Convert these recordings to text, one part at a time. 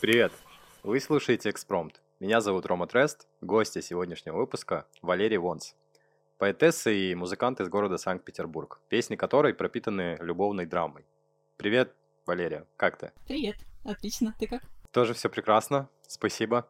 Привет! Вы слушаете «Экспромт». Меня зовут Рома Трест, гостья сегодняшнего выпуска Валерий Вонс. Поэтесса и музыкант из города Санкт-Петербург, песни которой пропитаны любовной драмой. Привет, Валерия, как ты? Привет, отлично, ты как? Тоже все прекрасно, спасибо.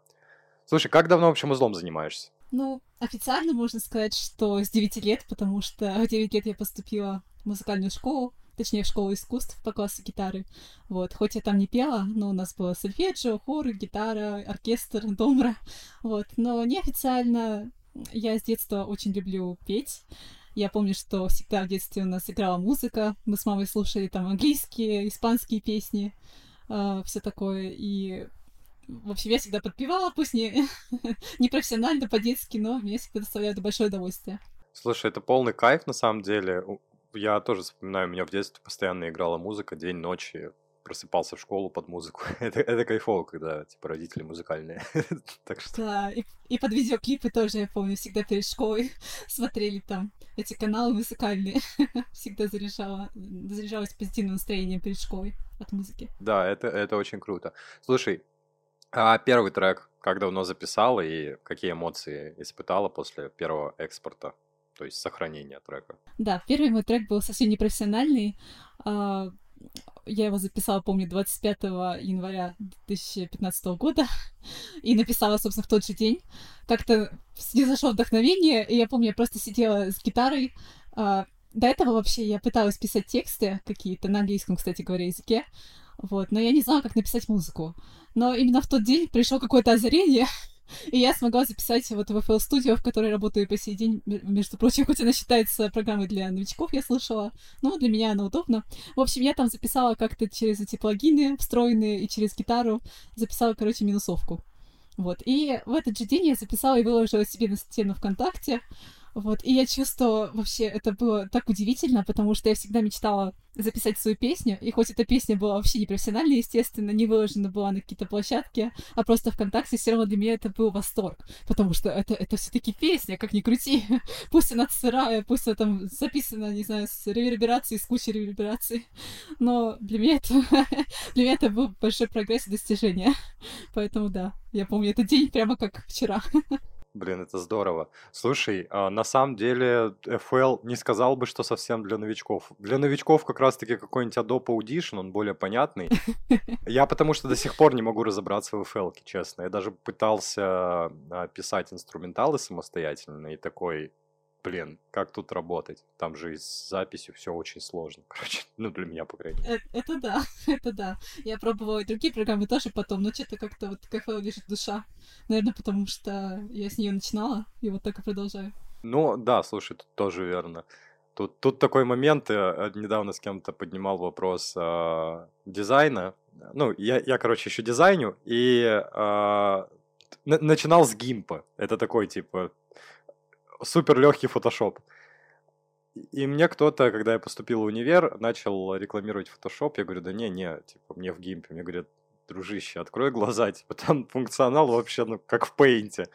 Слушай, как давно общим узлом занимаешься? Ну, официально можно сказать, что с 9 лет, потому что в 9 лет я поступила в музыкальную школу, точнее, в школу искусств по классу гитары. Вот, хоть я там не пела, но у нас было сольфеджио, хор, гитара, оркестр, домра. Вот, но неофициально я с детства очень люблю петь. Я помню, что всегда в детстве у нас играла музыка. Мы с мамой слушали там английские, испанские песни, э, все такое. И в общем, я всегда подпевала, пусть не, не профессионально, по-детски, но мне всегда доставляет большое удовольствие. Слушай, это полный кайф на самом деле я тоже вспоминаю, у меня в детстве постоянно играла музыка день, ночи, просыпался в школу под музыку. это, это кайфово, когда, типа, родители музыкальные. так что... Да, и, и под видеоклипы тоже, я помню, всегда перед школой смотрели там эти каналы музыкальные. всегда заряжала, заряжалась позитивным настроением перед школой от музыки. Да, это, это очень круто. Слушай, а первый трек как давно записала и какие эмоции испытала после первого экспорта? То есть сохранение трека. Да, первый мой трек был совсем непрофессиональный. А, я его записала, помню, 25 января 2015 года и написала, собственно, в тот же день. Как-то не зашло вдохновение, и я помню, я просто сидела с гитарой. А, до этого вообще я пыталась писать тексты какие-то, на английском, кстати говоря, языке. Вот, но я не знала, как написать музыку. Но именно в тот день пришло какое-то озарение, и я смогла записать вот в FL Studio, в которой работаю по сей день, между прочим, хоть она считается программой для новичков, я слышала, но для меня она удобна. В общем, я там записала как-то через эти плагины встроенные и через гитару записала, короче, минусовку. Вот. И в этот же день я записала и выложила себе на стену ВКонтакте. Вот, и я чувствовала, вообще, это было так удивительно, потому что я всегда мечтала записать свою песню, и хоть эта песня была вообще не профессиональная, естественно, не выложена была на какие-то площадки, а просто ВКонтакте, все равно для меня это был восторг, потому что это, это все таки песня, как ни крути, пусть она сырая, пусть она там записана, не знаю, с реверберацией, с кучей ревербераций, но для меня это, для меня это был большой прогресс и достижение, поэтому да, я помню этот день прямо как вчера. Блин, это здорово. Слушай, а, на самом деле FL не сказал бы, что совсем для новичков. Для новичков как раз-таки какой-нибудь Adobe Audition, он более понятный. Я потому что до сих пор не могу разобраться в FL, честно. Я даже пытался а, писать инструменталы самостоятельно и такой, блин, как тут работать? Там же с записью все очень сложно, короче, ну, для меня, по крайней мере. Это, это да, это да. Я пробовала и другие программы тоже потом, но что-то как-то вот кафе лежит душа. Наверное, потому что я с нее начинала, и вот так и продолжаю. Ну, да, слушай, тут тоже верно. Тут, тут такой момент, я э, недавно с кем-то поднимал вопрос э, дизайна. Ну, я, я, короче, еще дизайню, и э, начинал с гимпа. Это такой, типа, супер легкий фотошоп. И мне кто-то, когда я поступил в универ, начал рекламировать фотошоп. Я говорю, да не, не, типа, мне в гимпе. Мне говорят, дружище, открой глаза, типа, там функционал вообще, ну, как в пейнте.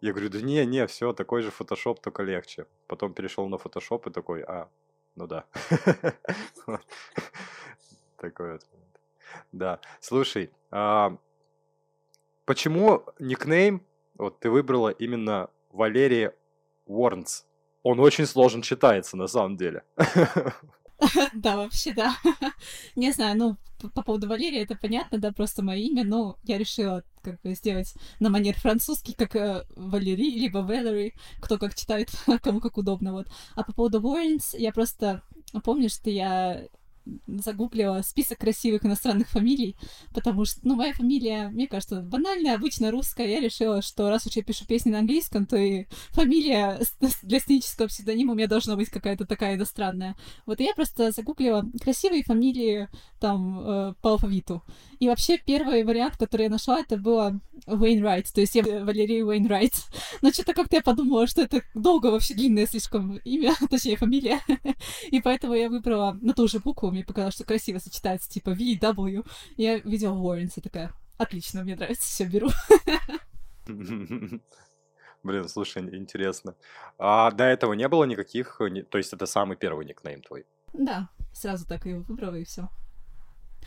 Я говорю, да не, не, все, такой же фотошоп, только легче. Потом перешел на фотошоп и такой, а, ну да. Такой вот. Да. Слушай, а, почему никнейм вот ты выбрала именно Валерия Уорнс. Он очень сложен читается, на самом деле. Да, вообще, да. Не знаю, ну, по поводу Валерия это понятно, да, просто мое имя, но я решила как бы сделать на манер французский, как э, Валерий, либо Валери, кто как читает, кому как удобно, вот. А по поводу Уорнс, я просто помню, что я загуглила список красивых иностранных фамилий, потому что, ну, моя фамилия, мне кажется, банальная, обычно русская. Я решила, что раз уж я пишу песни на английском, то и фамилия для сценического псевдонима у меня должна быть какая-то такая иностранная. Вот я просто загуглила красивые фамилии там э, по алфавиту. И вообще первый вариант, который я нашла, это было Уэйнрайт, то есть я Валерия Уэйнрайт. Но что-то как-то я подумала, что это долго вообще длинное слишком имя, точнее фамилия. И поэтому я выбрала на ту же букву, мне показалось, что красиво сочетается, типа VW. Я видела Уорренс и такая, отлично, мне нравится, все беру. Блин, слушай, интересно. А до этого не было никаких... То есть это самый первый никнейм твой? Да, сразу так его выбрала и все.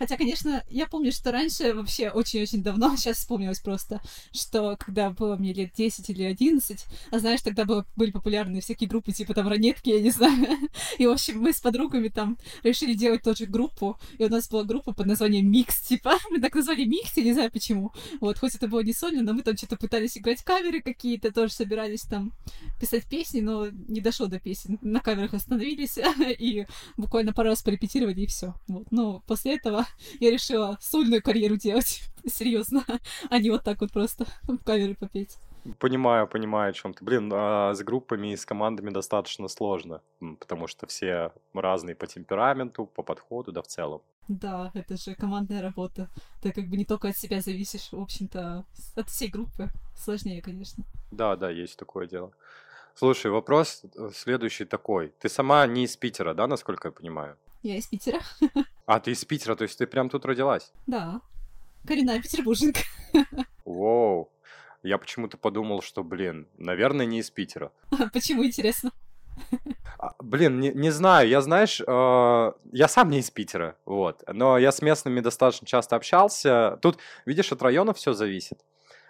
Хотя, конечно, я помню, что раньше, вообще очень-очень давно, сейчас вспомнилось просто, что когда было мне лет 10 или 11, а знаешь, тогда было, были популярны всякие группы, типа там Ранетки, я не знаю. И, в общем, мы с подругами там решили делать тоже группу, и у нас была группа под названием Микс, типа. Мы так назвали Микс, я не знаю почему. Вот, хоть это было не сольно, но мы там что-то пытались играть каверы какие-то, тоже собирались там писать песни, но не дошло до песен. На каверах остановились, и буквально пару раз порепетировали, и все. Вот. Но после этого я решила сольную карьеру делать. Серьезно, а не вот так вот просто в каверы попеть. Понимаю, понимаю, о чем ты. Блин, а с группами и с командами достаточно сложно, потому что все разные по темпераменту, по подходу, да в целом. Да, это же командная работа. Ты как бы не только от себя зависишь, в общем-то, от всей группы. Сложнее, конечно. Да, да, есть такое дело. Слушай, вопрос э, следующий такой. Ты сама не из Питера, да, насколько я понимаю? Я из Питера. А, ты из Питера, то есть ты прям тут родилась? Да. Коренная петербурженка. Воу. Я почему-то подумал, что, блин, наверное, не из Питера. Почему, интересно? А, блин, не, не знаю, я, знаешь, э, я сам не из Питера, вот, но я с местными достаточно часто общался. Тут, видишь, от района все зависит.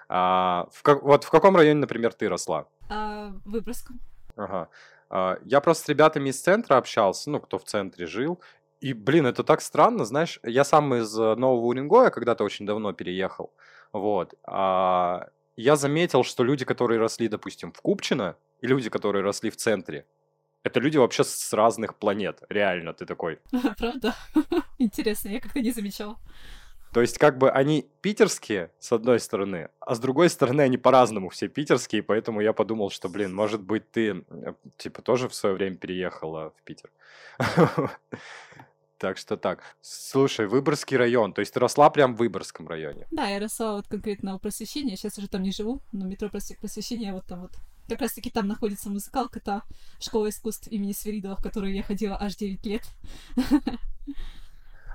А, в, как, вот в каком районе, например, ты росла? А, Выборгском. Ага. А, я просто с ребятами из центра общался, ну, кто в центре жил, и, блин, это так странно, знаешь, я сам из э, Нового Уренгоя когда-то очень давно переехал, вот, а я заметил, что люди, которые росли, допустим, в Купчино, и люди, которые росли в центре, это люди вообще с разных планет, реально, ты такой. Правда? Интересно, я как-то не замечал. То есть, как бы они питерские, с одной стороны, а с другой стороны, они по-разному все питерские, поэтому я подумал, что, блин, может быть, ты, типа, тоже в свое время переехала в Питер. Так что так. Слушай, Выборгский район, то есть ты росла прям в Выборгском районе? Да, я росла вот конкретно у Просвещения, сейчас уже там не живу, но метро Просвещения вот там вот. Как раз таки там находится музыкалка, та школа искусств имени Сверидова, в которую я ходила аж 9 лет.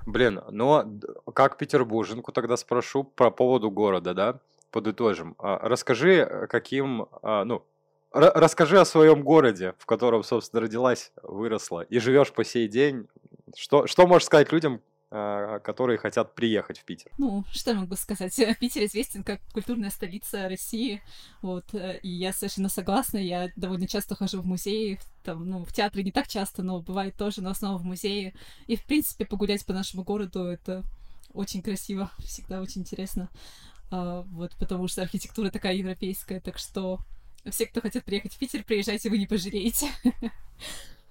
Блин, но как петербурженку тогда спрошу по поводу города, да? Подытожим. А, расскажи, каким, а, ну, расскажи о своем городе, в котором, собственно, родилась, выросла и живешь по сей день. Что, что можешь сказать людям, которые хотят приехать в Питер? Ну, что я могу сказать? Питер известен как культурная столица России, вот, э, и я совершенно согласна, я довольно часто хожу в музеи, там, ну, в театры не так часто, но бывает тоже, но основном в музее, и, в принципе, погулять по нашему городу — это очень красиво, всегда очень интересно, а, вот, потому что архитектура такая европейская, так что все, кто хотят приехать в Питер, приезжайте, вы не пожалеете.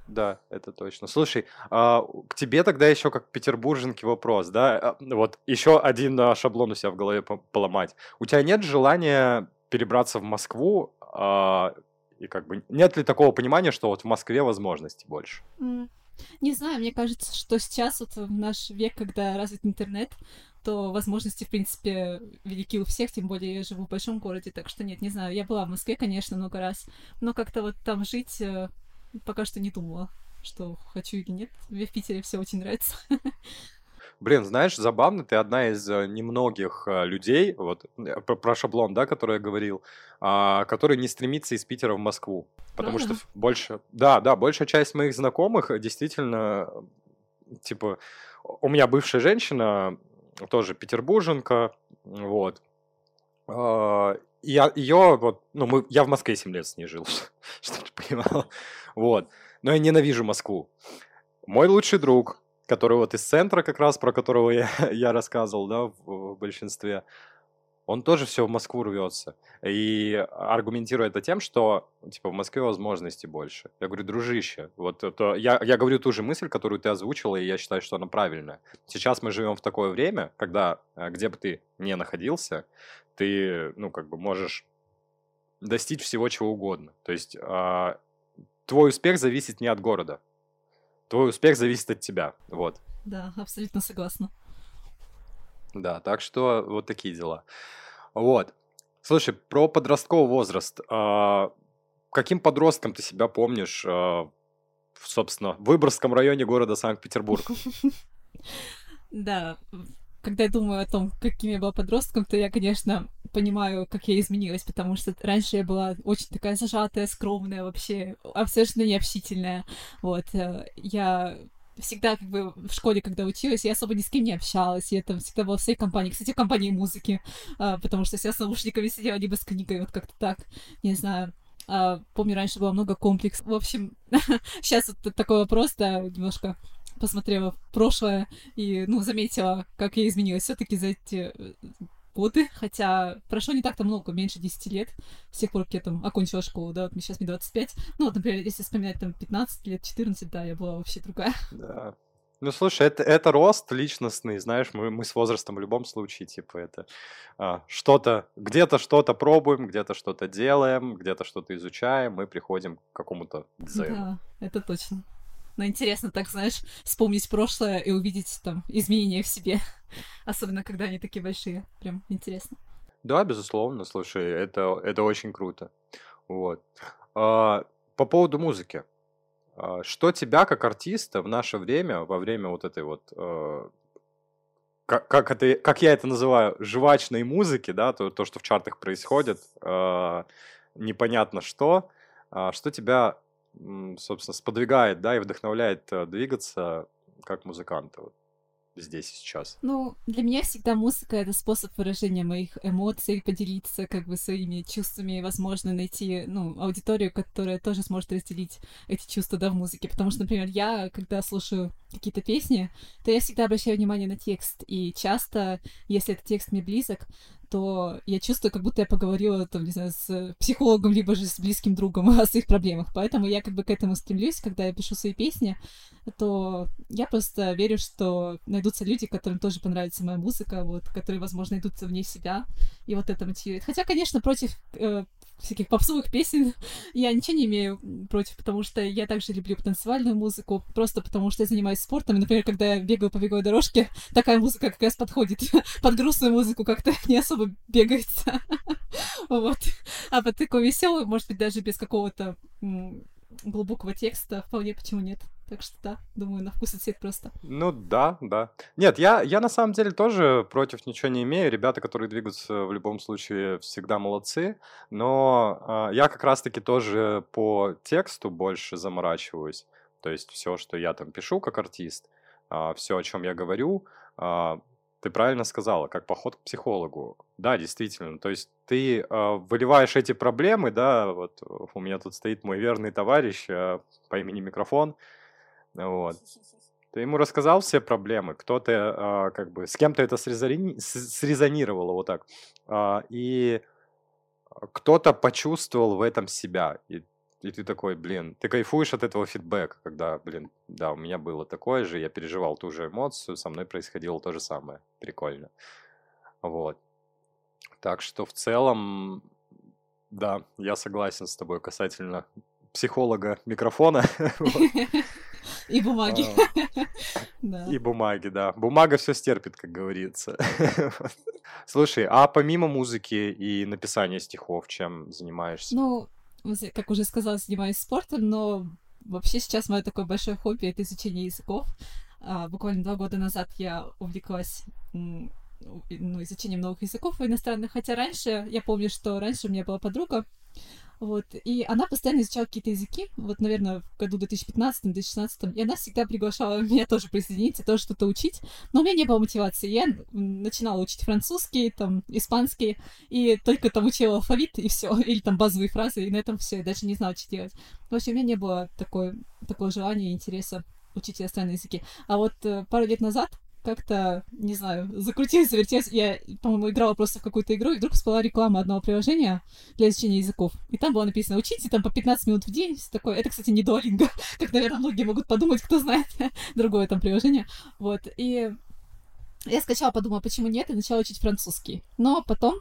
Да, это точно. Слушай, а, к тебе тогда еще как петербурженке вопрос, да? А, вот еще один шаблон у себя в голове поломать. У тебя нет желания перебраться в Москву? А, и как бы нет ли такого понимания, что вот в Москве возможностей больше? Не знаю, мне кажется, что сейчас вот в наш век, когда развит интернет, то возможности, в принципе, велики у всех, тем более я живу в большом городе, так что нет, не знаю. Я была в Москве, конечно, много раз, но как-то вот там жить э, пока что не думала, что хочу или нет. Мне в Питере все очень нравится. Блин, знаешь, забавно, ты одна из э, немногих э, людей, вот про, про шаблон, да, который я говорил, а, который не стремится из Питера в Москву. Потому Правда? что больше, да, да, большая часть моих знакомых действительно, типа, у меня бывшая женщина, тоже петербурженка, вот. А, я ее вот, ну, мы, я в Москве 7 лет с ней жил, чтобы ты понимал. Вот. Но я ненавижу Москву. Мой лучший друг, который вот из центра как раз, про которого я, я рассказывал, да, в, в большинстве, он тоже все в Москву рвется. И аргументирует это тем, что типа в Москве возможностей больше. Я говорю, дружище, вот это я, я говорю ту же мысль, которую ты озвучила, и я считаю, что она правильная. Сейчас мы живем в такое время, когда э, где бы ты не находился, ты, ну, как бы можешь достичь всего чего угодно. То есть а, твой успех зависит не от города. Твой успех зависит от тебя. Вот. Да, абсолютно согласна. Да, так что вот такие дела. Вот. Слушай, про подростковый возраст. А, каким подростком ты себя помнишь, а, собственно, в Выборгском районе города Санкт-Петербург? Да, когда я думаю о том, каким я была подростком, то я, конечно, понимаю, как я изменилась, потому что раньше я была очень такая зажатая, скромная, вообще абсолютно необщительная. Вот, э, я всегда как бы в школе, когда училась, я особо ни с кем не общалась, я там всегда была в своей компании, кстати, в компании музыки, а, потому что я с наушниками сидела, либо с книгой, вот как-то так, не знаю. А, помню, раньше было много комплексов. В общем, сейчас вот такой вопрос, да, немножко посмотрела в прошлое и, ну, заметила, как я изменилась все таки за эти э, годы, хотя прошло не так-то много, меньше 10 лет, с тех пор, как я там окончила школу, да, вот мне сейчас мне 25, ну, вот, например, если вспоминать там 15 лет, 14, да, я была вообще другая. Да. Ну, слушай, это, это рост личностный, знаешь, мы, мы с возрастом в любом случае, типа, это а, что-то, где-то что-то пробуем, где-то что-то делаем, где-то что-то изучаем, мы приходим к какому-то дзену. Да, это точно. Но интересно, так, знаешь, вспомнить прошлое и увидеть там изменения в себе. Особенно, когда они такие большие. Прям интересно. Да, безусловно, слушай, это, это очень круто. Вот. А, по поводу музыки. А, что тебя, как артиста, в наше время, во время вот этой вот э, как, как, это, как я это называю, жвачной музыки, да, то, то что в чартах происходит, э, непонятно что, э, что тебя собственно, сподвигает, да, и вдохновляет э, двигаться как музыканта вот здесь и сейчас? Ну, для меня всегда музыка — это способ выражения моих эмоций, поделиться как бы своими чувствами, возможно, найти, ну, аудиторию, которая тоже сможет разделить эти чувства, да, в музыке. Потому что, например, я, когда слушаю какие-то песни, то я всегда обращаю внимание на текст, и часто, если этот текст мне близок, то я чувствую, как будто я поговорила, там, не знаю, с психологом, либо же с близким другом о своих проблемах. Поэтому я как бы к этому стремлюсь, когда я пишу свои песни, то я просто верю, что найдутся люди, которым тоже понравится моя музыка, вот, которые, возможно, идут вне себя, и вот это мотивирует. Хотя, конечно, против э, всяких попсовых песен я ничего не имею против, потому что я также люблю танцевальную музыку, просто потому что я занимаюсь спортом, и, например, когда я бегаю по беговой дорожке, такая музыка как раз подходит. Под грустную музыку как-то не особо бегается. Вот. А под такой веселую, может быть, даже без какого-то глубокого текста, вполне почему нет. Так что да, думаю, на вкус и цвет просто. Ну да, да. Нет, я, я на самом деле тоже против ничего не имею. Ребята, которые двигаются в любом случае, всегда молодцы. Но э, я как раз-таки тоже по тексту больше заморачиваюсь. То есть все, что я там пишу как артист, э, а, все, о чем я говорю, э, ты правильно сказала, как поход к психологу. Да, действительно. То есть ты э, выливаешь эти проблемы, да, вот у меня тут стоит мой верный товарищ э, по имени Микрофон, вот. Ты ему рассказал все проблемы, кто-то, а, как бы, с кем-то это срезони... срезонировало вот так, а, и кто-то почувствовал в этом себя, и, и ты такой, блин, ты кайфуешь от этого фидбэка, когда, блин, да, у меня было такое же, я переживал ту же эмоцию, со мной происходило то же самое, прикольно, вот. Так что в целом, да, я согласен с тобой касательно психолога микрофона. И бумаги. И бумаги, да. Бумага все стерпит, как говорится. Слушай, а помимо музыки и написания стихов, чем занимаешься? Ну, как уже сказала, занимаюсь спортом, но вообще сейчас мое такое большое хобби — это изучение языков. А, буквально два года назад я увлеклась ну, изучением новых языков иностранных, хотя раньше, я помню, что раньше у меня была подруга, вот. И она постоянно изучала какие-то языки, вот, наверное, в году 2015-2016, и она всегда приглашала меня тоже присоединиться, тоже что-то учить, но у меня не было мотивации. Я начинала учить французский, там, испанский, и только там учила алфавит, и все, или там базовые фразы, и на этом все, я даже не знала, что делать. В общем, у меня не было такой, такого желания и интереса учить иностранные языки. А вот э, пару лет назад как-то, не знаю, закрутилась, завертелась. Я, по-моему, играла просто в какую-то игру, и вдруг всплыла реклама одного приложения для изучения языков. И там было написано «Учите там по 15 минут в день». Все такое. Это, кстати, не Duolingo, как, наверное, многие могут подумать, кто знает другое там приложение. Вот. И я скачала, подумала, почему нет, и начала учить французский. Но потом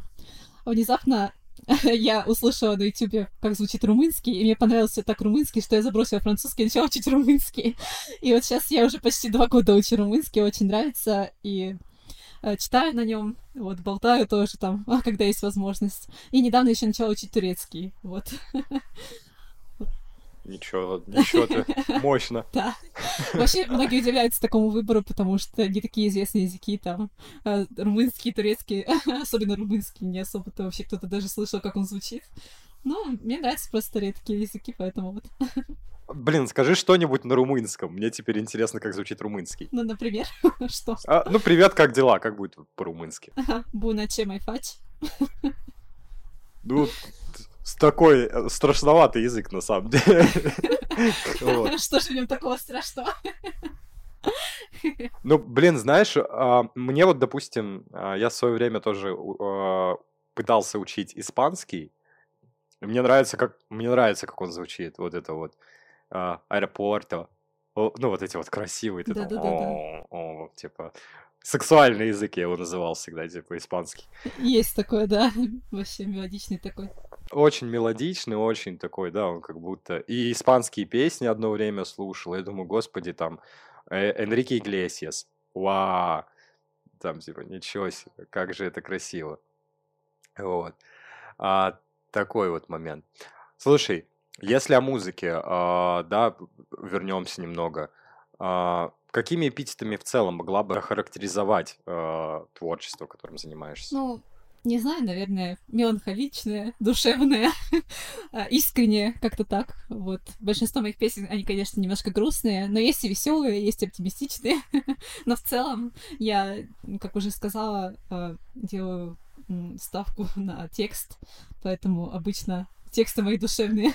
внезапно я услышала на ютубе, как звучит румынский, и мне понравился так румынский, что я забросила французский и начала учить румынский. И вот сейчас я уже почти два года учу румынский, очень нравится, и э, читаю на нем, вот, болтаю тоже там, когда есть возможность. И недавно еще начала учить турецкий, вот. Ничего, ничего ты, мощно. Да. Вообще, многие удивляются такому выбору, потому что не такие известные языки, там, э, румынский, турецкий, особенно румынский, не особо-то вообще кто-то даже слышал, как он звучит. Ну, мне нравятся просто редкие языки, поэтому вот. Блин, скажи что-нибудь на румынском. Мне теперь интересно, как звучит румынский. Ну, например, что? А, ну, привет, как дела? Как будет по-румынски? Буна чем айфач? Ну, с такой э, страшноватый язык, на самом деле. Что же в нем такого страшного? Ну, блин, знаешь, а, мне вот, допустим, а, я в свое время тоже а, пытался учить испанский. Мне нравится, как мне нравится, как он звучит. Вот это вот аэропорта. Ну, вот эти вот красивые. Типа сексуальный язык я его называл всегда, типа испанский. Есть такой, да. Вообще мелодичный такой. Очень мелодичный, очень такой, да, он как будто... И испанские песни одно время слушал. Я думаю, господи, там Э, Энрике Иглесиас. Вау! Там типа, ничего себе, как же это красиво. Вот. А, такой вот момент. Слушай, если о музыке, а, да, вернемся немного. А, какими эпитетами в целом могла бы характеризовать а, творчество, которым занимаешься? Ну, не знаю, наверное, меланхоличная, душевная, искренняя, как-то так. Вот. Большинство моих песен, они, конечно, немножко грустные, но есть и веселые, есть оптимистичные. но в целом я, как уже сказала, а, делаю ставку на текст, поэтому обычно тексты мои душевные.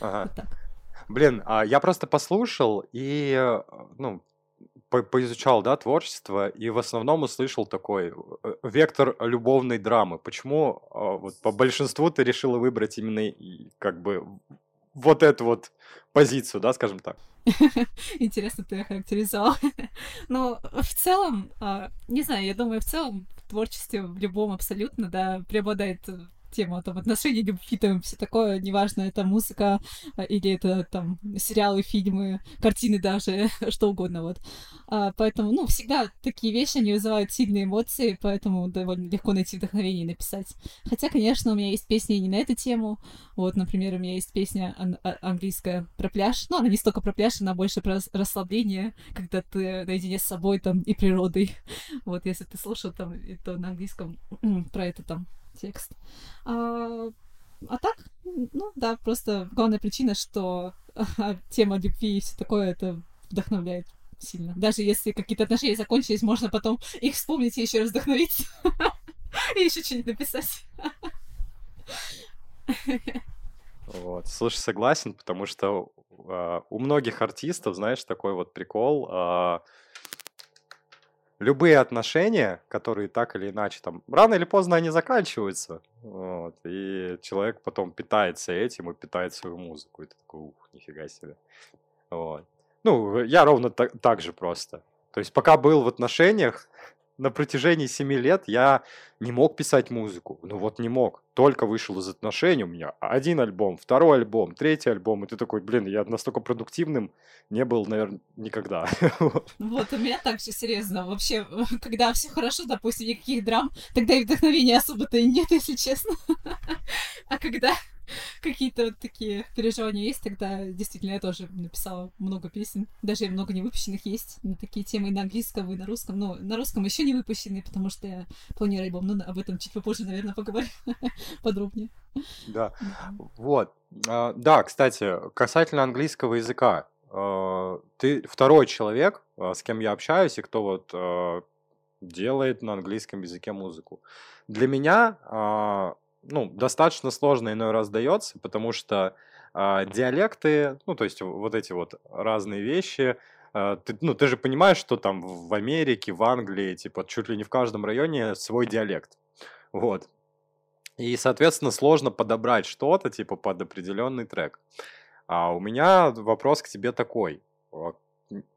Ага. Вот так. Блин, а я просто послушал и, э, ну, по поизучал, да, творчество, и в основном услышал такой э, вектор любовной драмы. Почему а, вот по большинству ты решила выбрать именно как бы вот эту вот позицию, да, скажем так? Интересно ты охарактеризовал. ну, в целом, а, не знаю, я думаю, в целом в творчестве в любом абсолютно, да, преобладает тема там отношений, любви, там все такое, неважно, это музыка а, или это там сериалы, фильмы, картины даже, что угодно, вот. А, поэтому, ну, всегда такие вещи, они вызывают сильные эмоции, поэтому довольно легко найти вдохновение и написать. Хотя, конечно, у меня есть песни не на эту тему, вот, например, у меня есть песня ан- а, английская про пляж, ну, она не столько про пляж, она больше про расслабление, когда ты наедине с собой там и природой, вот, если ты слушал там, то на английском про это там текст. А, а так, ну да, просто главная причина, что тема любви и все такое, это вдохновляет сильно. Даже если какие-то отношения закончились, можно потом их вспомнить и еще раз вдохновиться. И еще что-нибудь написать. Вот. Слушай, согласен, потому что э, у многих артистов, знаешь, такой вот прикол. Э, любые отношения, которые так или иначе там рано или поздно они заканчиваются, вот, и человек потом питается этим и питает свою музыку. И ты такой, ух, нифига себе. Вот. Ну, я ровно так, так же просто. То есть пока был в отношениях, на протяжении семи лет я не мог писать музыку. Ну вот не мог. Только вышел из отношений, у меня один альбом, второй альбом, третий альбом, и ты такой, блин, я настолько продуктивным не был, наверное, никогда. Вот, у меня так все серьезно. Вообще, когда все хорошо, допустим, никаких драм, тогда и вдохновения особо-то и нет, если честно. А когда какие-то вот такие переживания есть, тогда действительно я тоже написала много песен. Даже много не выпущенных есть на такие темы и на английском, и на русском. Но на русском еще не выпущенные, потому что я планирую альбом. Но об этом чуть попозже, наверное, поговорим подробнее. Да. Вот. А, да, кстати, касательно английского языка. А, ты второй человек, а, с кем я общаюсь, и кто вот делает на английском языке музыку. Для меня ну, достаточно сложно иной раз дается, потому что э, диалекты, ну, то есть вот эти вот разные вещи, э, ты, ну, ты же понимаешь, что там в Америке, в Англии, типа, чуть ли не в каждом районе свой диалект. Вот. И, соответственно, сложно подобрать что-то, типа, под определенный трек. А у меня вопрос к тебе такой.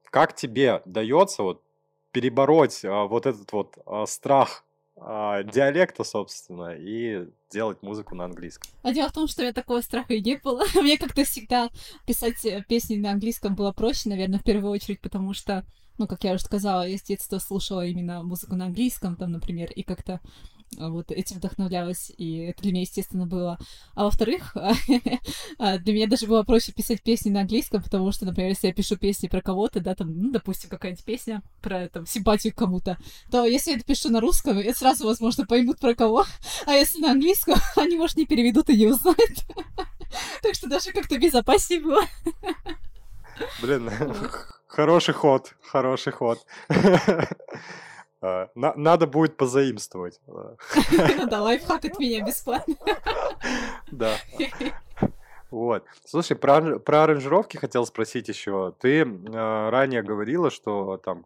Как тебе дается вот перебороть а, вот этот вот а, страх а, диалекта, собственно, и делать музыку на английском. А дело в том, что у меня такого страха и не было. Мне как-то всегда писать э, песни на английском было проще, наверное, в первую очередь, потому что, ну, как я уже сказала, я с детства слушала именно музыку на английском, там, например, и как-то вот этим вдохновлялась, и это для меня, естественно, было. А во-вторых, а, для меня даже было проще писать песни на английском, потому что, например, если я пишу песни про кого-то, да, там, ну, допустим, какая-нибудь песня про там, симпатию к кому-то, то если я это пишу на русском, это сразу, возможно, поймут про кого, а если на английском, они, может, не переведут и не узнают. Так что даже как-то безопаснее было. Блин, хороший ход, хороший ход. А, надо будет позаимствовать. Да, лайфхак от меня бесплатно. Да. Вот. Слушай, про, про аранжировки хотел спросить еще. Ты э, ранее говорила, что там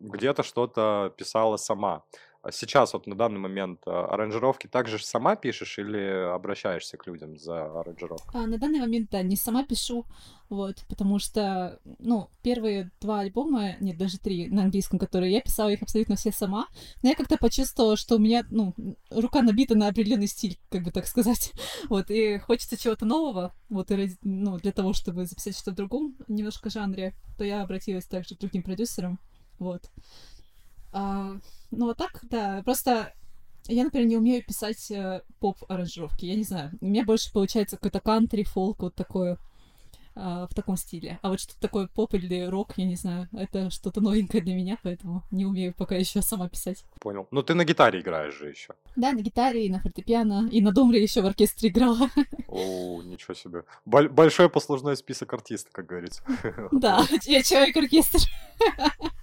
где-то что-то писала сама. А сейчас вот на данный момент а, аранжировки также сама пишешь или обращаешься к людям за аранжировкой? А, на данный момент, да, не сама пишу, вот, потому что, ну, первые два альбома, нет, даже три на английском, которые я писала, их абсолютно все сама, но я как-то почувствовала, что у меня, ну, рука набита на определенный стиль, как бы так сказать, вот, и хочется чего-то нового, вот, и, ну, для того, чтобы записать что-то в другом немножко жанре, то я обратилась также к другим продюсерам, вот. А, ну, вот так, да. Просто я, например, не умею писать э, поп-аранжировки. Я не знаю. У меня больше получается какой-то кантри, фолк, вот такое э, в таком стиле. А вот что-то такое поп или рок, я не знаю. Это что-то новенькое для меня, поэтому не умею пока еще сама писать. Понял. Ну, ты на гитаре играешь же еще. Да, на гитаре и на фортепиано. И на домре еще в оркестре играла. О, ничего себе. Большой послужной список артистов, как говорится. Да, я человек-оркестр.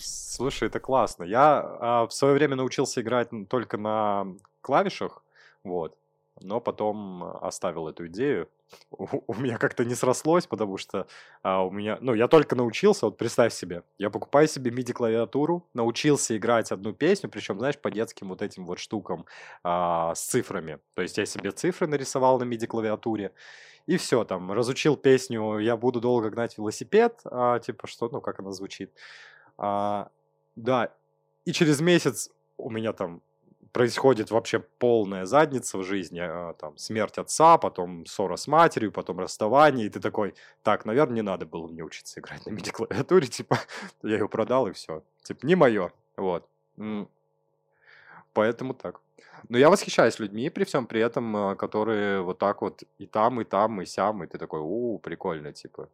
Слушай, это классно. Я а, в свое время научился играть только на клавишах, вот, но потом оставил эту идею. У, меня как-то не срослось, потому что а, у меня, ну, я только научился, вот представь себе, я покупаю себе MIDI-клавиатуру, научился играть одну песню, причем, знаешь, по детским вот этим вот штукам а, с цифрами. То есть я себе цифры нарисовал на MIDI-клавиатуре, и все, там, разучил песню «Я буду долго гнать велосипед», а, типа, что, ну, как она звучит. А, да, и через месяц у меня там происходит вообще полная задница в жизни, а, там, смерть отца, потом ссора с матерью, потом расставание, и ты такой, так, наверное, не надо было мне учиться играть на MIDI-клавиатуре, типа, я ее продал, и все. Типа, не мое, вот. Поэтому так. Но я восхищаюсь людьми при всем при этом, а, которые вот так вот и там, и там, и сям, и ты такой, у, прикольно, типа,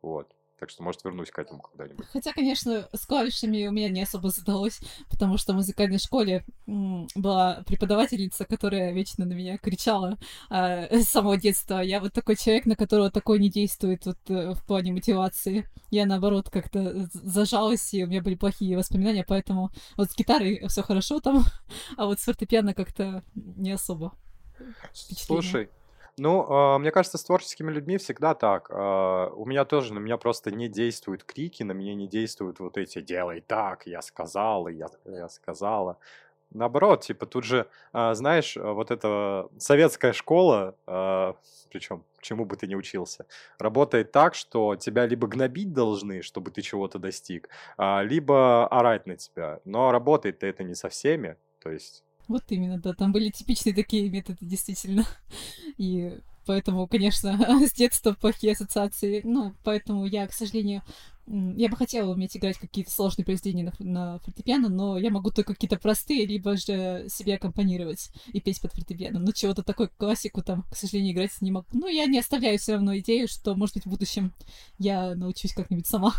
вот. Так что, может, вернусь к этому когда-нибудь. Хотя, конечно, с клавишами у меня не особо задалось, потому что в музыкальной школе была преподавательница, которая вечно на меня кричала э, с самого детства. Я вот такой человек, на которого такое не действует вот, э, в плане мотивации. Я, наоборот, как-то зажалась, и у меня были плохие воспоминания, поэтому вот с гитарой все хорошо там, а вот с фортепиано как-то не особо. Слушай, ну, а, мне кажется, с творческими людьми всегда так. А, у меня тоже, на меня просто не действуют крики, на меня не действуют вот эти «делай так, я сказал, я, я сказала». Наоборот, типа тут же, а, знаешь, вот эта советская школа, причем чему бы ты ни учился, работает так, что тебя либо гнобить должны, чтобы ты чего-то достиг, либо орать на тебя. Но работает-то это не со всеми, то есть вот именно, да, там были типичные такие методы, действительно. И поэтому, конечно, с детства плохие ассоциации. Ну, поэтому я, к сожалению, я бы хотела уметь играть какие-то сложные произведения на, на фортепиано, но я могу только какие-то простые, либо же себе аккомпанировать и петь под фортепиано. Но чего-то такой классику там, к сожалению, играть не могу. Ну, я не оставляю все равно идею, что, может быть, в будущем я научусь как-нибудь сама.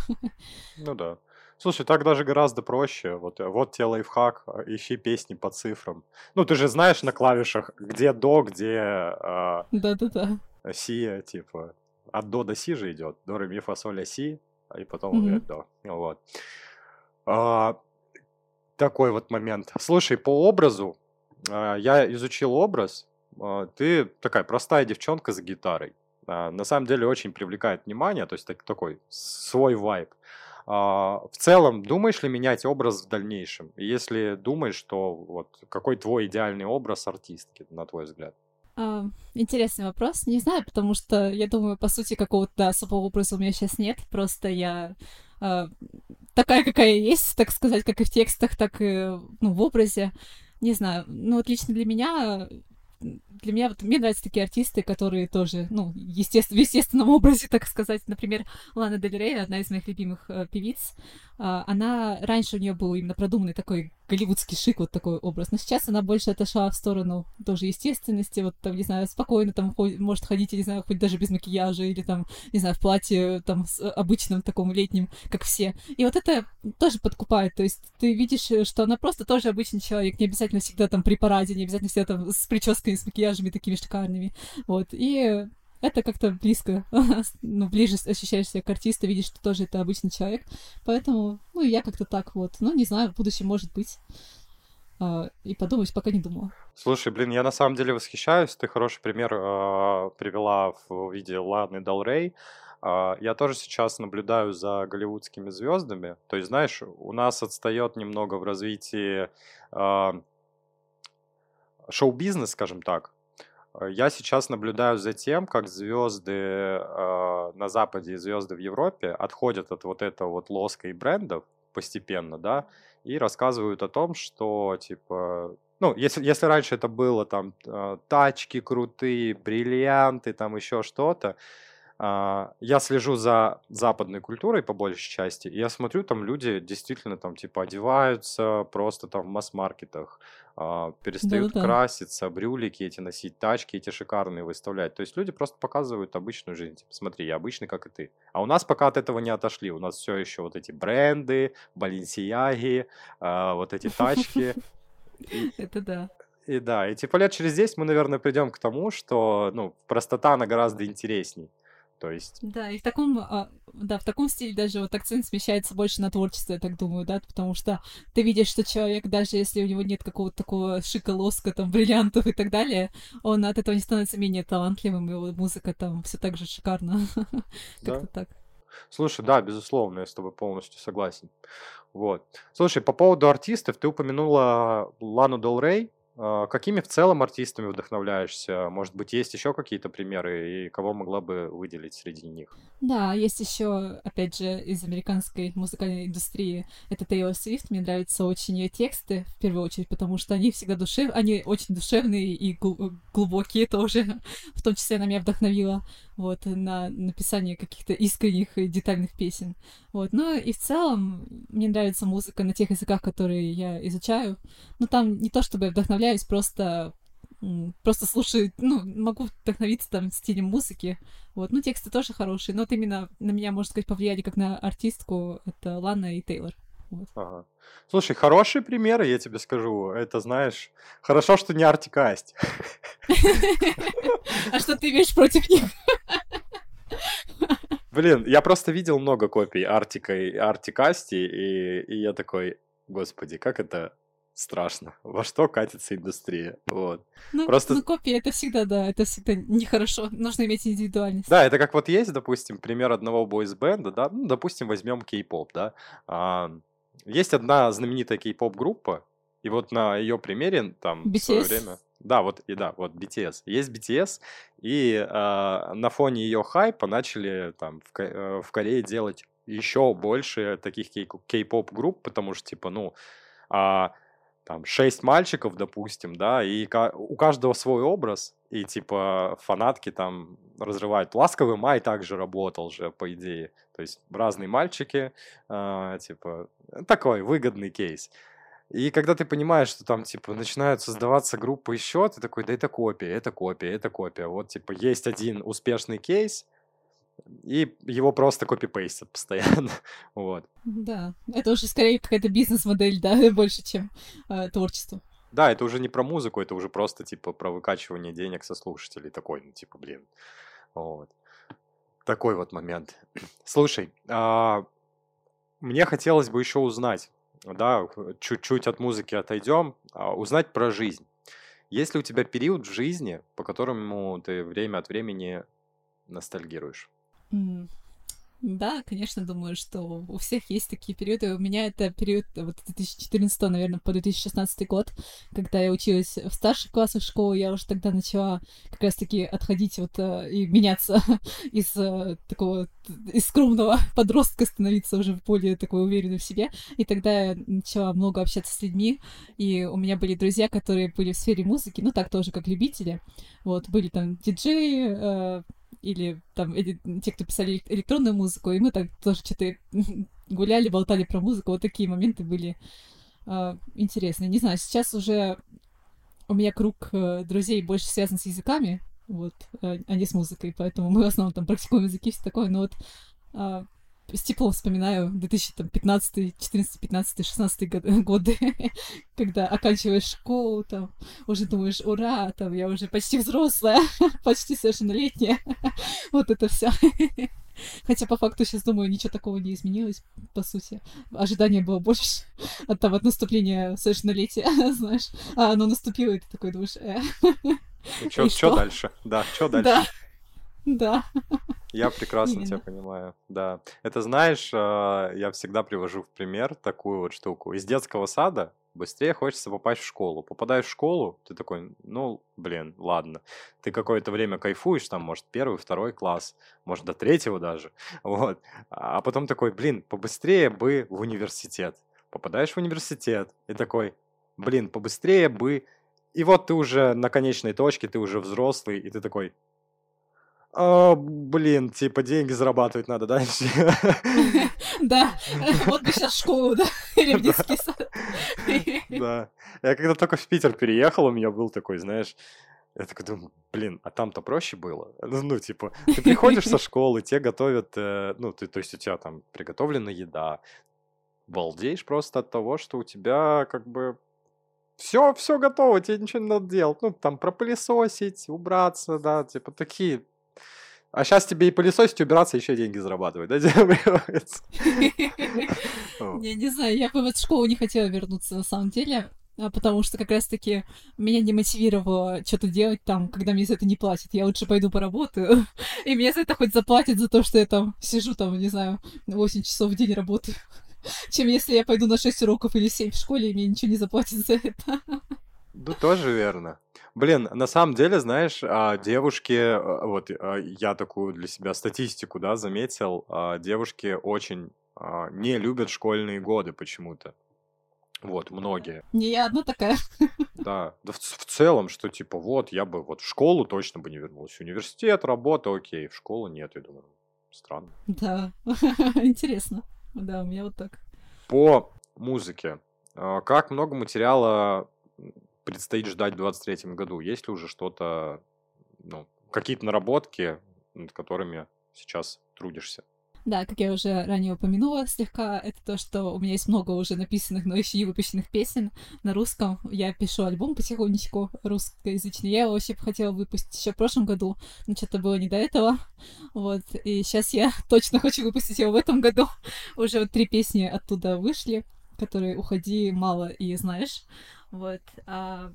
Ну да. Слушай, так даже гораздо проще. Вот, э, вот тебе лайфхак, а, ищи песни по цифрам. Ну, ты же знаешь на клавишах, где до, где а, Да-да-да. си, типа. От до до си же идет. До, ре, ми, фа, соль, ля, си, и потом mm-hmm. до. Вот. А, такой вот момент. Слушай, по образу, а, я изучил образ. А, ты такая простая девчонка за гитарой. А, на самом деле очень привлекает внимание, то есть так, такой свой вайб. А, в целом, думаешь ли менять образ в дальнейшем? если думаешь, то вот какой твой идеальный образ артистки, на твой взгляд? А, интересный вопрос. Не знаю, потому что я думаю, по сути, какого-то особого образа у меня сейчас нет. Просто я а, такая, какая есть, так сказать, как и в текстах, так и ну, в образе. Не знаю. Ну, вот лично для меня для меня вот мне нравятся такие артисты, которые тоже, ну, естественно, в естественном образе, так сказать. Например, Лана Дель Рей, одна из моих любимых э, певиц, э, она раньше у нее был именно продуманный такой голливудский шик, вот такой образ. Но сейчас она больше отошла в сторону тоже естественности, вот там, не знаю, спокойно там ходит, может ходить, не знаю, хоть даже без макияжа или там, не знаю, в платье там с обычным таком летним, как все. И вот это тоже подкупает, то есть ты видишь, что она просто тоже обычный человек, не обязательно всегда там при параде, не обязательно всегда там с прической, с макияжами такими шикарными. Вот, и это как-то близко, ну, ближе ощущаешь себя к артисту, видишь, что тоже это обычный человек. Поэтому, ну, я как-то так вот. Ну, не знаю, в будущем может быть. Uh, и подумать, пока не думала. Слушай, блин, я на самом деле восхищаюсь. Ты хороший пример uh, привела в виде Ланы Дал Рей. Uh, я тоже сейчас наблюдаю за голливудскими звездами. То есть, знаешь, у нас отстает немного в развитии шоу-бизнес, скажем так. Э, я сейчас наблюдаю за тем, как звезды э, на Западе и звезды в Европе отходят от вот этого вот лоска и брендов постепенно, да, и рассказывают о том, что, типа, ну, если, если раньше это было там э, тачки крутые, бриллианты, там еще что-то, а, я слежу за западной культурой по большей части, и я смотрю, там люди действительно там типа одеваются просто там в масс-маркетах, перестают Да-да-да. краситься, брюлики эти носить, тачки эти шикарные выставлять. То есть люди просто показывают обычную жизнь. Типа, смотри, я обычный, как и ты. А у нас пока от этого не отошли. У нас все еще вот эти бренды, Баленсияги, а, вот эти тачки. Это да. И да, и типа лет через 10 мы, наверное, придем к тому, что, ну, простота, она гораздо интересней. То есть... Да, и в таком, а, да, в таком стиле даже вот акцент смещается больше на творчество, я так думаю, да, потому что ты видишь, что человек, даже если у него нет какого-то такого шика, лоска, там, бриллиантов и так далее, он от этого не становится менее талантливым, его музыка там все так же шикарна. Как-то так. Слушай, да, безусловно, я с тобой полностью согласен. Вот. Слушай, по поводу артистов, ты упомянула Лану Дел Рей, какими в целом артистами вдохновляешься? Может быть, есть еще какие-то примеры, и кого могла бы выделить среди них? Да, есть еще, опять же, из американской музыкальной индустрии, это Тейлор Свифт. Мне нравятся очень ее тексты, в первую очередь, потому что они всегда душев... они очень душевные и глубокие тоже. в том числе она меня вдохновила вот, на написание каких-то искренних и детальных песен. Вот. Но и в целом мне нравится музыка на тех языках, которые я изучаю. Но там не то, чтобы я вдохновляюсь, просто просто слушаю, ну, могу вдохновиться там стилем музыки, вот, ну, тексты тоже хорошие, но вот именно на меня, можно сказать, повлияли как на артистку, это Лана и Тейлор. Вот. Ага. Слушай, хорошие примеры, я тебе скажу. Это, знаешь, хорошо, что не Артикасть. А что ты имеешь против них? Блин, я просто видел много копий Артика и Артикасти, и, и я такой, господи, как это страшно. Во что катится индустрия? Вот. Ну, Просто... ну, копии это всегда, да, это всегда нехорошо. Нужно иметь индивидуальность. Да, это как вот есть, допустим, пример одного бойсбенда, да, ну, допустим, возьмем кей-поп, да. А, есть одна знаменитая кей-поп группа, и вот на ее примере там BTS? в свое время. Да, вот и да, вот BTS. Есть BTS, и э, на фоне ее хайпа начали там в, э, в Корее делать еще больше таких кей-поп групп, потому что типа, ну, а, там шесть мальчиков, допустим, да, и у каждого свой образ, и типа фанатки там разрывают. Ласковый май также работал же, по идее. То есть разные мальчики, э, типа, такой выгодный кейс. И когда ты понимаешь, что там, типа, начинают создаваться группы еще, ты такой, да это копия, это копия, это копия. Вот, типа, есть один успешный кейс, и его просто копипейстят постоянно. вот. Да, это уже скорее какая-то бизнес-модель, да, больше, чем э, творчество. Да, это уже не про музыку, это уже просто, типа, про выкачивание денег со слушателей. Такой, ну, типа, блин. Вот. Такой вот момент. Слушай, а, мне хотелось бы еще узнать, да, чуть-чуть от музыки отойдем, а, узнать про жизнь. Есть ли у тебя период в жизни, по которому ты время от времени ностальгируешь? Да, конечно, думаю, что у всех есть такие периоды. У меня это период вот 2014, наверное, по 2016 год, когда я училась в старших классах школы, я уже тогда начала как раз-таки отходить вот э, и меняться из э, такого, из скромного подростка становиться уже более такой уверенной в себе. И тогда я начала много общаться с людьми, и у меня были друзья, которые были в сфере музыки, ну так тоже, как любители. Вот, были там диджеи, э, или там или, те, кто писали электронную музыку, и мы так тоже что-то гуляли, болтали про музыку. Вот такие моменты были э, интересные. Не знаю, сейчас уже у меня круг э, друзей больше связан с языками, вот, э, а не с музыкой, поэтому мы в основном там практикуем языки, все такое, но вот э, с теплом вспоминаю 2015, 14, 15, 16 годы, когда оканчиваешь школу, там, уже думаешь, ура, там, я уже почти взрослая, почти совершеннолетняя. вот это все. Хотя по факту сейчас думаю, ничего такого не изменилось, по сути. Ожидание было больше от того, от наступления совершеннолетия, знаешь. А оно наступило, и ты такой думаешь, э. Ну, что дальше? Да, что дальше? Да. Да. Я прекрасно Именно. тебя понимаю, да. Это знаешь, а, я всегда привожу в пример такую вот штуку. Из детского сада быстрее хочется попасть в школу. Попадаешь в школу, ты такой, ну, блин, ладно. Ты какое-то время кайфуешь, там, может, первый, второй класс, может, до третьего даже, вот. А потом такой, блин, побыстрее бы в университет. Попадаешь в университет и такой, блин, побыстрее бы... И вот ты уже на конечной точке, ты уже взрослый, и ты такой, а, блин, типа деньги зарабатывать надо дальше. Да, вот бы сейчас школу, да, или в детский сад. Да. Я когда только в Питер переехал, у меня был такой, знаешь, я такой думаю, блин, а там-то проще было. Ну, ну, типа, ты приходишь со школы, тебе готовят, э, ну, ты, то есть у тебя там приготовлена еда, балдеешь просто от того, что у тебя как бы все, все готово, тебе ничего не надо делать. Ну, там пропылесосить, убраться, да, типа такие а сейчас тебе и пылесосить, убираться, еще деньги зарабатывать, да, Я не знаю, я бы в эту школу не хотела вернуться на самом деле, а потому что как раз-таки меня не мотивировало что-то делать там, когда мне за это не платят. Я лучше пойду поработаю, и мне за это хоть заплатят за то, что я там сижу там, не знаю, 8 часов в день работаю, чем если я пойду на 6 уроков или 7 в школе, и мне ничего не заплатят за это. Ну, тоже верно. Блин, на самом деле, знаешь, а, девушки, а, вот а, я такую для себя статистику, да, заметил, девушки очень не любят школьные годы почему-то. Вот, многие. Не я одна такая. Да, да в, в целом, что типа вот, я бы вот в школу точно бы не вернулась. Университет, работа, окей, в школу нет, я думаю, странно. Да, интересно. Да, у меня вот так. По музыке. Как много материала предстоит ждать в 2023 году? Есть ли уже что-то, ну, какие-то наработки, над которыми сейчас трудишься? Да, как я уже ранее упомянула слегка, это то, что у меня есть много уже написанных, но еще не выпущенных песен на русском. Я пишу альбом потихонечку русскоязычный. Я его вообще хотела выпустить еще в прошлом году, но что-то было не до этого. Вот, и сейчас я точно хочу выпустить его в этом году. Уже вот три песни оттуда вышли, которые «Уходи, мало» и «Знаешь». Вот. А,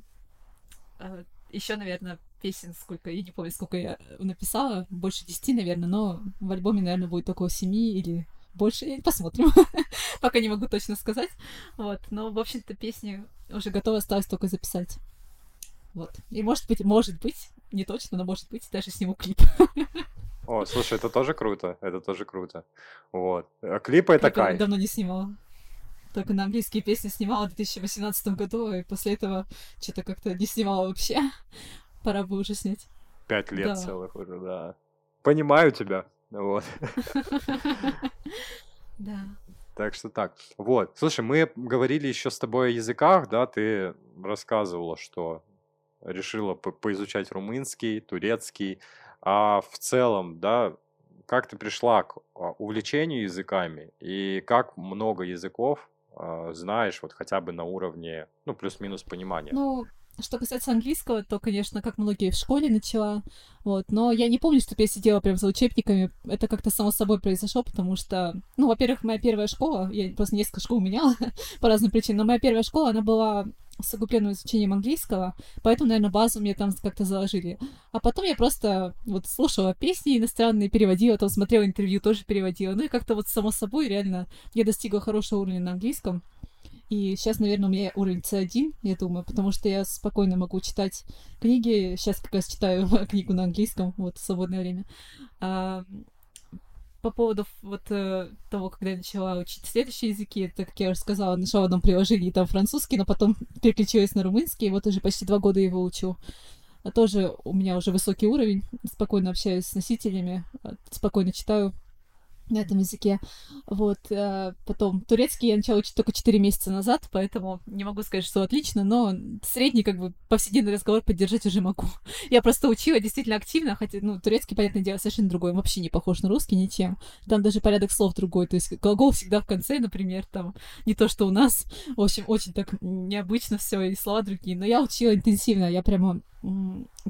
а, еще, наверное, песен сколько, я не помню, сколько я написала, больше десяти, наверное, но в альбоме, наверное, будет около семи или больше, посмотрим. Пока не могу точно сказать. Вот. Но, в общем-то, песни уже готовы, осталось только записать. Вот. И может быть, может быть, не точно, но может быть, даже сниму клип. О, слушай, это тоже круто, это тоже круто. Вот. А клипы это кайф. давно не снимала только на английские песни снимала в 2018 году, и после этого что-то как-то не снимала вообще. Пора бы уже снять. Пять лет да. целых уже, да. Понимаю тебя. Вот. Да. Так что так. Вот. Слушай, мы говорили еще с тобой о языках, да, ты рассказывала, что решила по поизучать румынский, турецкий. А в целом, да, как ты пришла к а, увлечению языками и как много языков э, знаешь, вот хотя бы на уровне, ну, плюс-минус понимания? Ну, что касается английского, то, конечно, как многие в школе начала, вот, но я не помню, чтобы я сидела прям за учебниками, это как-то само собой произошло, потому что, ну, во-первых, моя первая школа, я просто несколько школ меняла по разным причинам, но моя первая школа, она была с углубленным изучением английского, поэтому, наверное, базу мне там как-то заложили. А потом я просто вот слушала песни иностранные, переводила, там смотрела интервью, тоже переводила. Ну и как-то вот само собой реально я достигла хорошего уровня на английском. И сейчас, наверное, у меня уровень C1, я думаю, потому что я спокойно могу читать книги. Сейчас как раз читаю книгу на английском, вот, в свободное время. А, по поводу вот э, того, когда я начала учить следующие языки, это, как я уже сказала, нашла в одном приложении там французский, но потом переключилась на румынский, и вот уже почти два года его учу. А тоже у меня уже высокий уровень, спокойно общаюсь с носителями, а, спокойно читаю. На этом языке. Вот. Э, потом турецкий я начала учить только 4 месяца назад, поэтому не могу сказать, что отлично, но средний, как бы, повседневный разговор поддержать уже могу. Я просто учила действительно активно, хотя, ну, турецкий, понятное дело, совершенно другой, он вообще не похож на русский ничем. Там даже порядок слов другой, то есть глагол всегда в конце, например, там, не то, что у нас. В общем, очень так необычно все и слова другие. Но я учила интенсивно, я прямо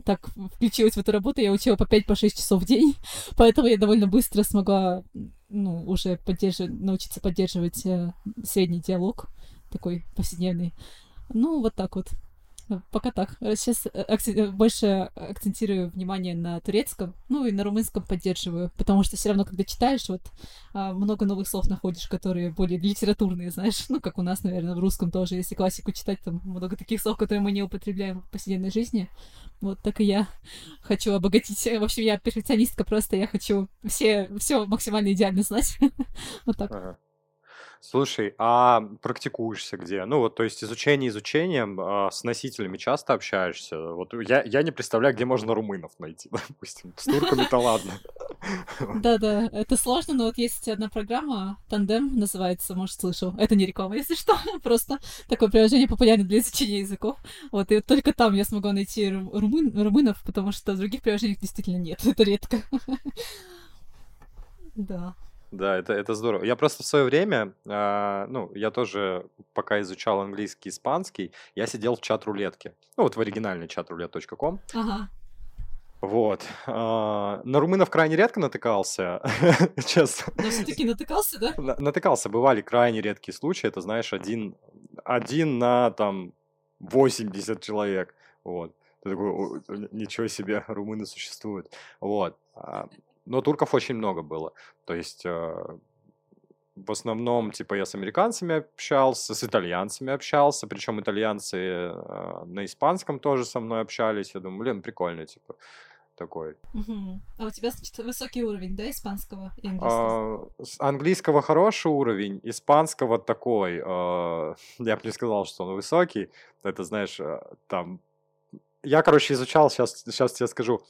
так включилась в эту работу, я учила по 5 по 6 часов в день, поэтому я довольно быстро смогла ну, уже поддерживать, научиться поддерживать э, средний диалог, такой повседневный. Ну, вот так вот. Пока так. Сейчас э, акци- больше акцентирую внимание на турецком, ну и на румынском поддерживаю, потому что все равно, когда читаешь, вот а, много новых слов находишь, которые более литературные, знаешь, ну как у нас, наверное, в русском тоже, если классику читать, там много таких слов, которые мы не употребляем в повседневной жизни. Вот так и я хочу обогатить. В общем, я перфекционистка просто, я хочу все, все максимально идеально знать. вот так. Ага. Слушай, а практикуешься где? Ну, вот, то есть изучение изучением, а, с носителями часто общаешься? Вот я, я не представляю, где можно румынов найти, допустим. С турками-то ладно. Да-да, это сложно, но вот есть одна программа, Тандем называется, может, слышал. Это не реклама, если что, просто такое приложение популярное для изучения языков. Вот, и только там я смогу найти румын, румынов, потому что других приложениях действительно нет, это редко. Да. Да, это, это здорово. Я просто в свое время, а, ну, я тоже, пока изучал английский, испанский, я сидел в чат-рулетке. Ну, вот в оригинальный чат-рулет.ком. Ага. Вот. А, на румынов крайне редко натыкался, честно. Но все-таки натыкался, да? На- натыкался. Бывали крайне редкие случаи. Это, знаешь, один, один на, там, 80 человек. Вот. Ты такой, ничего себе, румыны существуют. Вот. А, но турков очень много было. То есть э, в основном, типа, я с американцами общался, с итальянцами общался, причем итальянцы э, на испанском тоже со мной общались. Я думаю, блин, прикольно, типа, такой. Угу. А у тебя, значит, высокий уровень, да, испанского и английского? А, английского хороший уровень, испанского такой. Э, я бы не сказал, что он высокий. Это, знаешь, там... Я, короче, изучал, сейчас, сейчас тебе скажу,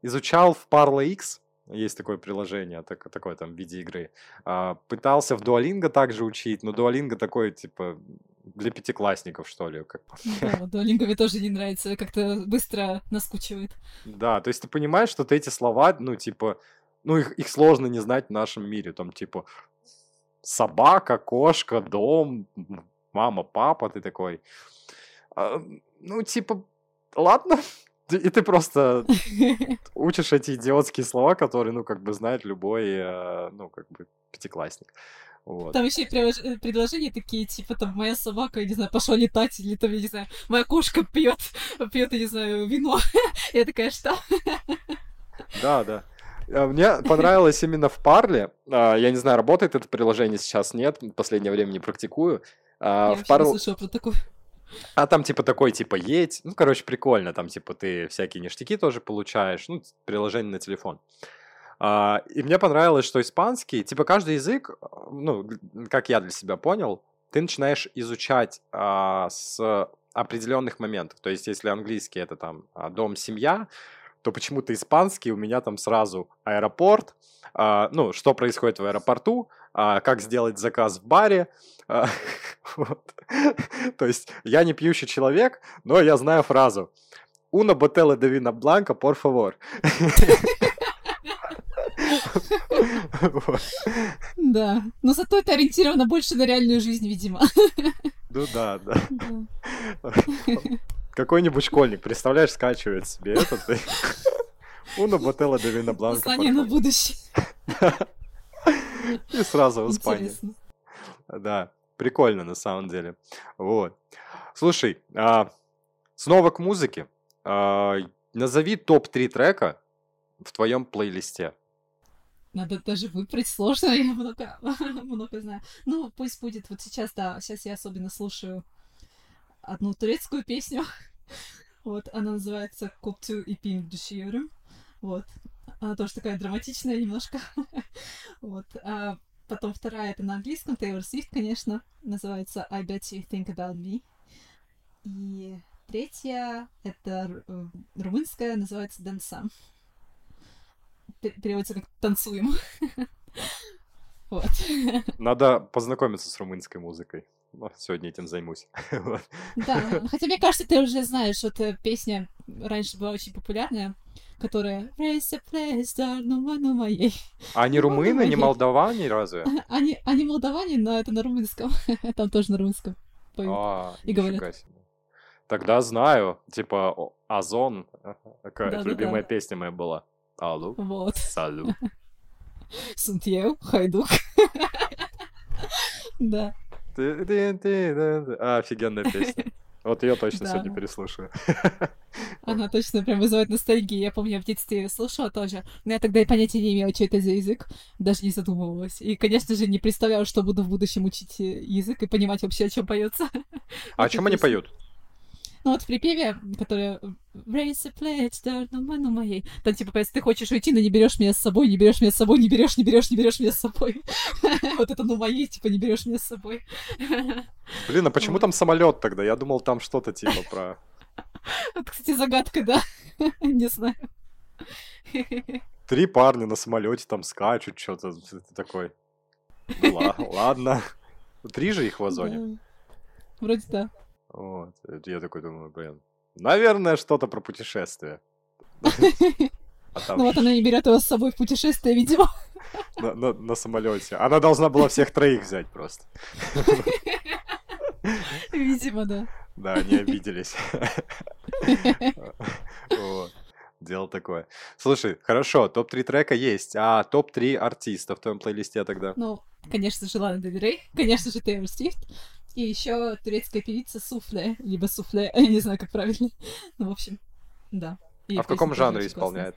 изучал в Parla X, есть такое приложение, так, такое там в виде игры. А, пытался в Duolingo также учить, но Duolingo такой, типа, для пятиклассников, что ли. Как... Да, Duolingo мне тоже не нравится, как-то быстро наскучивает. Да, то есть ты понимаешь, что ты эти слова, ну, типа, ну, их, их сложно не знать в нашем мире. Там, типа, собака, кошка, дом, мама, папа, ты такой. А, ну, типа, ладно, и ты просто учишь эти идиотские слова, которые, ну, как бы знает любой, э, ну, как бы пятиклассник. Вот. Там еще и э, предложения такие, типа, там, моя собака, я не знаю, пошла летать, или там, я не знаю, моя кошка пьет, пьет, я не знаю, вино. я такая, что? да, да. Э, мне понравилось именно в Парле. А, я не знаю, работает это приложение сейчас, нет. В последнее время не практикую. А, я в Парл... не слышала про такое. А там типа такой, типа, едь. Ну, короче, прикольно. Там типа ты всякие ништяки тоже получаешь. Ну, приложение на телефон. А, и мне понравилось, что испанский, типа каждый язык, ну, как я для себя понял, ты начинаешь изучать а, с определенных моментов. То есть, если английский это там а, дом, семья, то почему-то испанский у меня там сразу аэропорт, а, ну, что происходит в аэропорту, а, как сделать заказ в баре. А, вот. То есть я не пьющий человек, но я знаю фразу «Una botella de vino blanco, por favor». Да, но зато это ориентировано больше на реальную жизнь, видимо. Ну да, да. Какой-нибудь школьник, представляешь, скачивает себе этот Уна Ботелла де Вина Бланка. Знание на будущее. И сразу в Испании. Да, прикольно на самом деле. Вот. Слушай, а, снова к музыке. А, назови топ-3 трека в твоем плейлисте. Надо даже выбрать сложно, я много, много знаю. Ну, пусть будет. Вот сейчас, да, сейчас я особенно слушаю одну турецкую песню. Вот, она называется «Копту и пин душиюрум». Вот. Она тоже такая драматичная немножко. вот. Потом вторая это на английском, Taylor Swift, конечно, называется I Bet You Think About Me. И третья это э, румынская, называется Dansa. Переводится как «танцуем». Вот. Надо познакомиться с румынской музыкой. Ну, сегодня этим займусь. Да, хотя мне кажется, ты уже знаешь, вот э, песня раньше была очень популярная, которая «Raise a place, да, ну, ну моей». А они румыны, не молдаване разве? Они, они молдаване, но это на румынском. Там тоже на румынском. поют. А, И говорят. себе. Тогда знаю, типа Озон, такая Да-да-да. любимая песня моя была. Алло, Вот. салют. Сунтьев, Хайдук. Да. А, Офигенная песня. Вот ее точно Да. сегодня переслушаю. Она точно прям вызывает ностальгию. Я помню, я в детстве слушала тоже. Но я тогда и понятия не имела, что это за язык. Даже не задумывалась. И, конечно же, не представляла, что буду в будущем учить э, язык и понимать вообще, о чем поется. А о чем они поют? Ну вот в припеве, которое Raise a pledge, да, ну, ну моей. Там типа, поется, ты хочешь уйти, но не берешь меня с собой, не берешь меня с собой, не берешь, не берешь, не берешь меня с собой. Вот это ну моей, типа, не берешь меня с собой. Блин, а почему там самолет тогда? Я думал, там что-то типа про... Вот, кстати, загадка, да. Не знаю. Три парня на самолете там скачут, что-то такой. Ла- ладно. Три же их в озоне. Вроде да. Вот. Я такой думаю, блин, наверное, что-то про путешествие. А Ну вот она не берет его с собой в путешествие, видимо. на, самолете. Она должна была всех троих взять просто. Видимо, да. Да, они обиделись. Дело такое. Слушай, хорошо, топ-3 трека есть, а топ-3 артиста в твоем плейлисте тогда? Ну, конечно же, Лана Дель Рей, конечно же, Тейлор Свифт, и еще турецкая певица Суфле, либо Суфле, я не знаю, как правильно. Ну, в общем, да. И А в каком жанре классная. исполняет?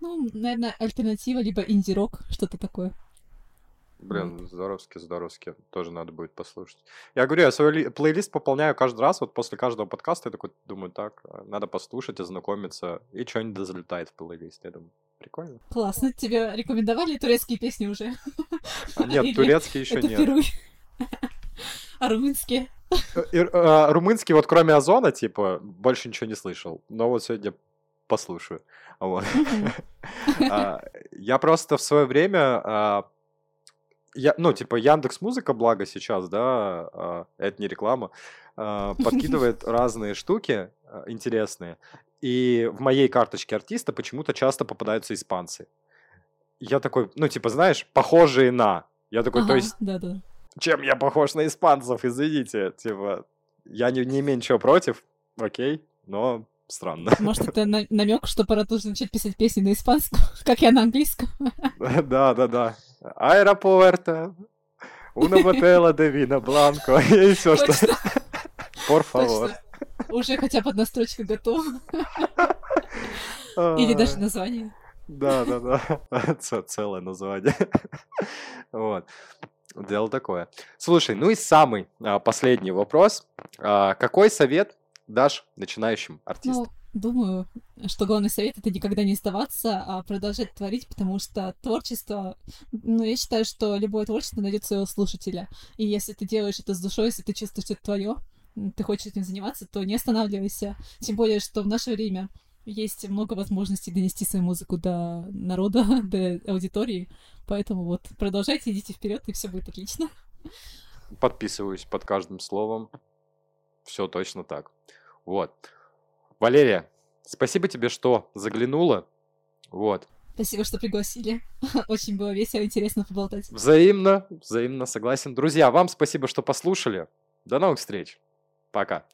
Ну, наверное, альтернатива, либо инди-рок, что-то такое. Блин, здоровски, здоровски. Тоже надо будет послушать. Я говорю, я свой ли- плейлист пополняю каждый раз. Вот после каждого подкаста я такой думаю, так, э, надо послушать, ознакомиться. И что-нибудь да залетает в плейлист. Я думаю, прикольно. Классно. Тебе рекомендовали турецкие песни уже? А нет, Или турецкий еще нет. Впервые. А румынские? Э, э, румынский, вот кроме Озона, типа, больше ничего не слышал. Но вот сегодня послушаю. Вот. А, Я просто в свое время, а, я, ну, типа, Яндекс Музыка, благо сейчас, да, а, это не реклама, а, подкидывает разные штуки а, интересные. И в моей карточке артиста почему-то часто попадаются испанцы. Я такой, ну, типа, знаешь, похожие на. Я такой, то Ага, есть, Да-да. Чем я похож на испанцев, извините, типа, я не, не имею ничего против, окей, но странно. Может, это намек, что пора тоже начать писать песни на испанском, как я на английском. Да, да, да. Аэропорта, una botella de vino blanco, и все, что... Por favor. Уже хотя бы одна строчка готова. Или даже название. Да, да, да. Целое название. Вот. Дело такое. Слушай, ну и самый а, последний вопрос. А, Какой совет дашь начинающим артистам? Ну, думаю, что главный совет — это никогда не сдаваться, а продолжать творить, потому что творчество... Ну, я считаю, что любое творчество найдет своего слушателя. И если ты делаешь это с душой, если ты чувствуешь, что это твое, ты хочешь этим заниматься, то не останавливайся. Тем более, что в наше время есть много возможностей донести свою музыку до народа, до аудитории. Поэтому вот продолжайте, идите вперед, и все будет отлично. Подписываюсь под каждым словом. Все точно так. Вот. Валерия, спасибо тебе, что заглянула. Вот. Спасибо, что пригласили. Очень было весело, интересно поболтать. Взаимно, взаимно согласен. Друзья, вам спасибо, что послушали. До новых встреч. Пока.